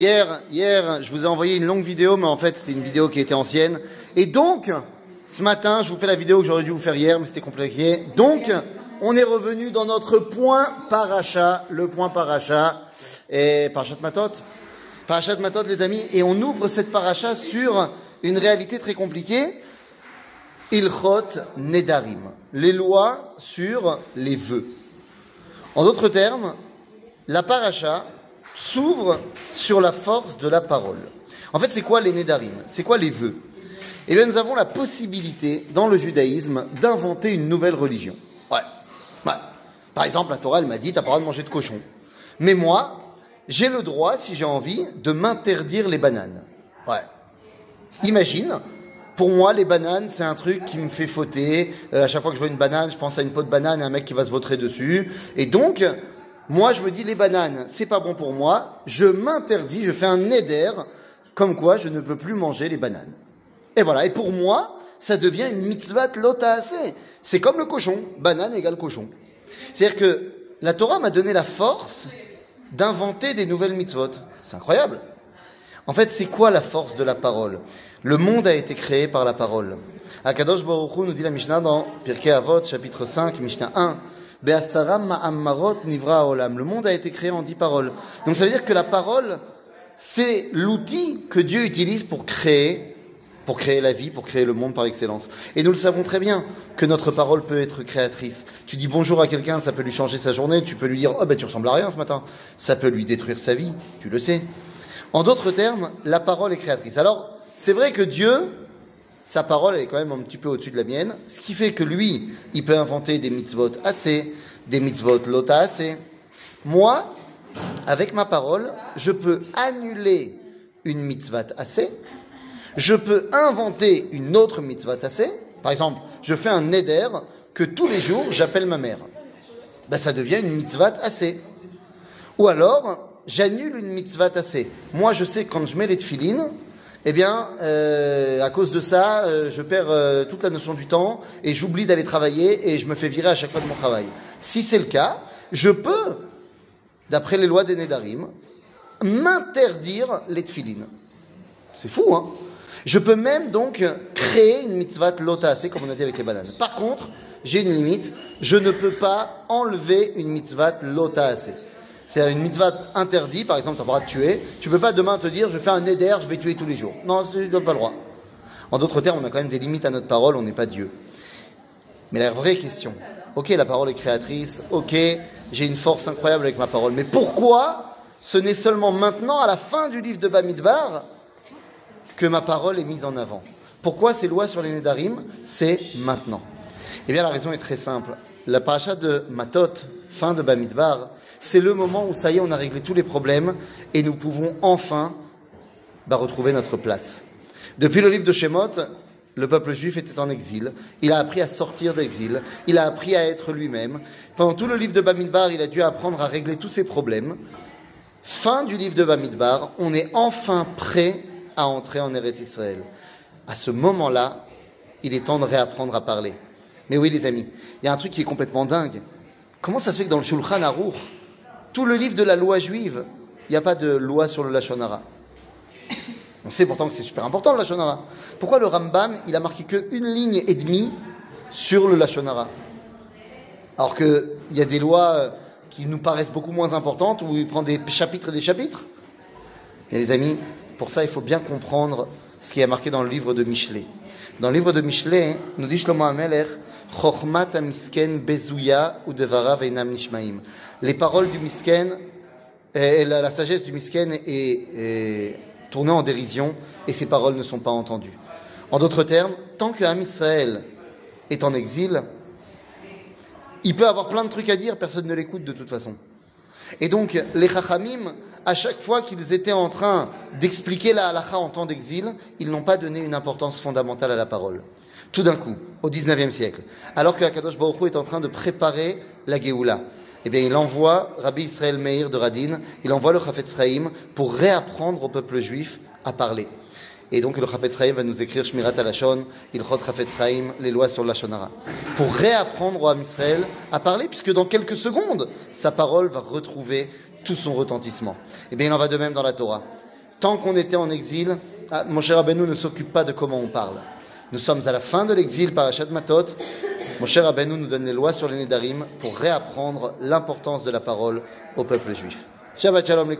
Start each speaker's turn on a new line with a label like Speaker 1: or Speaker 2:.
Speaker 1: Hier, hier, je vous ai envoyé une longue vidéo, mais en fait, c'était une vidéo qui était ancienne. Et donc, ce matin, je vous fais la vidéo que j'aurais dû vous faire hier, mais c'était compliqué. Donc, on est revenu dans notre point paracha, le point paracha, et parachat matot? Parachat matot, les amis, et on ouvre cette paracha sur une réalité très compliquée. Ilchot Nedarim, les lois sur les vœux. En d'autres termes, la paracha s'ouvre sur la force de la parole. En fait, c'est quoi les Nedarim? C'est quoi les vœux? Eh bien, nous avons la possibilité, dans le judaïsme, d'inventer une nouvelle religion. Ouais. ouais. Par exemple, la Torah, elle m'a dit, t'as pas le droit de manger de cochon. Mais moi, j'ai le droit, si j'ai envie, de m'interdire les bananes. Ouais. Imagine, pour moi, les bananes, c'est un truc qui me fait fauter. Euh, à chaque fois que je vois une banane, je pense à une peau de banane et un mec qui va se vautrer dessus. Et donc, moi, je me dis, les bananes, c'est pas bon pour moi. Je m'interdis, je fais un neder, comme quoi je ne peux plus manger les bananes. Et voilà. Et pour moi, ça devient une mitzvah lotaase. C'est comme le cochon. Banane égale cochon. C'est-à-dire que la Torah m'a donné la force d'inventer des nouvelles mitzvot. C'est incroyable. En fait, c'est quoi la force de la parole? Le monde a été créé par la parole. Akadosh Baruch nous dit la Mishnah dans Pirkei Avot, chapitre 5, Mishnah 1. Le monde a été créé en dix paroles. Donc ça veut dire que la parole, c'est l'outil que Dieu utilise pour créer, pour créer la vie, pour créer le monde par excellence. Et nous le savons très bien que notre parole peut être créatrice. Tu dis bonjour à quelqu'un, ça peut lui changer sa journée. Tu peux lui dire oh ben tu ressembles à rien ce matin. Ça peut lui détruire sa vie. Tu le sais. En d'autres termes, la parole est créatrice. Alors c'est vrai que Dieu sa parole est quand même un petit peu au-dessus de la mienne, ce qui fait que lui, il peut inventer des mitzvot assez, des mitzvot lota assez. Moi, avec ma parole, je peux annuler une mitzvah assez, je peux inventer une autre mitzvah assez. Par exemple, je fais un neder que tous les jours j'appelle ma mère. Ben, ça devient une mitzvah assez. Ou alors, j'annule une mitzvah assez. Moi, je sais quand je mets les tefilines, eh bien, euh, à cause de ça, euh, je perds euh, toute la notion du temps et j'oublie d'aller travailler et je me fais virer à chaque fois de mon travail. Si c'est le cas, je peux, d'après les lois des Nédarim, m'interdire les tfilines. C'est fou, hein Je peux même donc créer une mitzvah c'est comme on a dit avec les bananes. Par contre, j'ai une limite, je ne peux pas enlever une mitzvah assez c'est une mitzvah interdite, par exemple, tu pas le droit de tuer, tu ne peux pas demain te dire, je fais un éder, je vais tuer tous les jours. Non, tu n'as pas le droit. En d'autres termes, on a quand même des limites à notre parole, on n'est pas Dieu. Mais la vraie question, ok, la parole est créatrice, ok, j'ai une force incroyable avec ma parole, mais pourquoi ce n'est seulement maintenant, à la fin du livre de Bamidbar, que ma parole est mise en avant? Pourquoi ces lois sur les Nédarim, c'est maintenant? Eh bien, la raison est très simple. La paracha de Matot, fin de Bamidbar, c'est le moment où ça y est, on a réglé tous les problèmes et nous pouvons enfin bah, retrouver notre place. Depuis le livre de Shemot, le peuple juif était en exil. Il a appris à sortir d'exil. Il a appris à être lui-même. Pendant tout le livre de Bamidbar, il a dû apprendre à régler tous ses problèmes. Fin du livre de Bamidbar, on est enfin prêt à entrer en Eretz Israël. À ce moment-là, il est temps de réapprendre à parler. Mais oui, les amis, il y a un truc qui est complètement dingue. Comment ça se fait que dans le Shulchan Aruch, tout le livre de la loi juive, il n'y a pas de loi sur le Lachonara. On sait pourtant que c'est super important le Lachonara. Pourquoi le Rambam, il a marqué qu'une ligne et demie sur le Lachonara Alors qu'il y a des lois euh, qui nous paraissent beaucoup moins importantes, où il prend des chapitres et des chapitres. Et les amis, pour ça, il faut bien comprendre ce qui est marqué dans le livre de Michelet. Dans le livre de Michelet, nous dit Shlomo Amelech, Bezuya ou Nishmaim. Les paroles du misken, la, sagesse du misken est, tournée en dérision et ses paroles ne sont pas entendues. En d'autres termes, tant que Israël est en exil, il peut avoir plein de trucs à dire, personne ne l'écoute de toute façon. Et donc, les Chachamim, à chaque fois qu'ils étaient en train d'expliquer la halacha en temps d'exil, ils n'ont pas donné une importance fondamentale à la parole tout d'un coup, au 19e siècle, alors que Akadosh Baruch Hu est en train de préparer la Géoula. Eh bien, il envoie Rabbi Israël Meir de Radin, il envoie le Chafetz Chaim pour réapprendre au peuple juif à parler. Et donc, le Chafetz Chaim va nous écrire Shmirat Alashon, il chot Chafetz Chaim, les lois sur la Shonara. Pour réapprendre au Ham Israël à parler, puisque dans quelques secondes, sa parole va retrouver tout son retentissement. Eh bien, il en va de même dans la Torah. tant qu'on était en exil, ah, mon cher Rabbeinu ne s'occupe pas de comment on parle. Nous sommes à la fin de l'exil par Achat Matot. Mon cher Rabbeinu nous donne les lois sur les Nédarim pour réapprendre l'importance de la parole au peuple juif. Shabbat Shalom les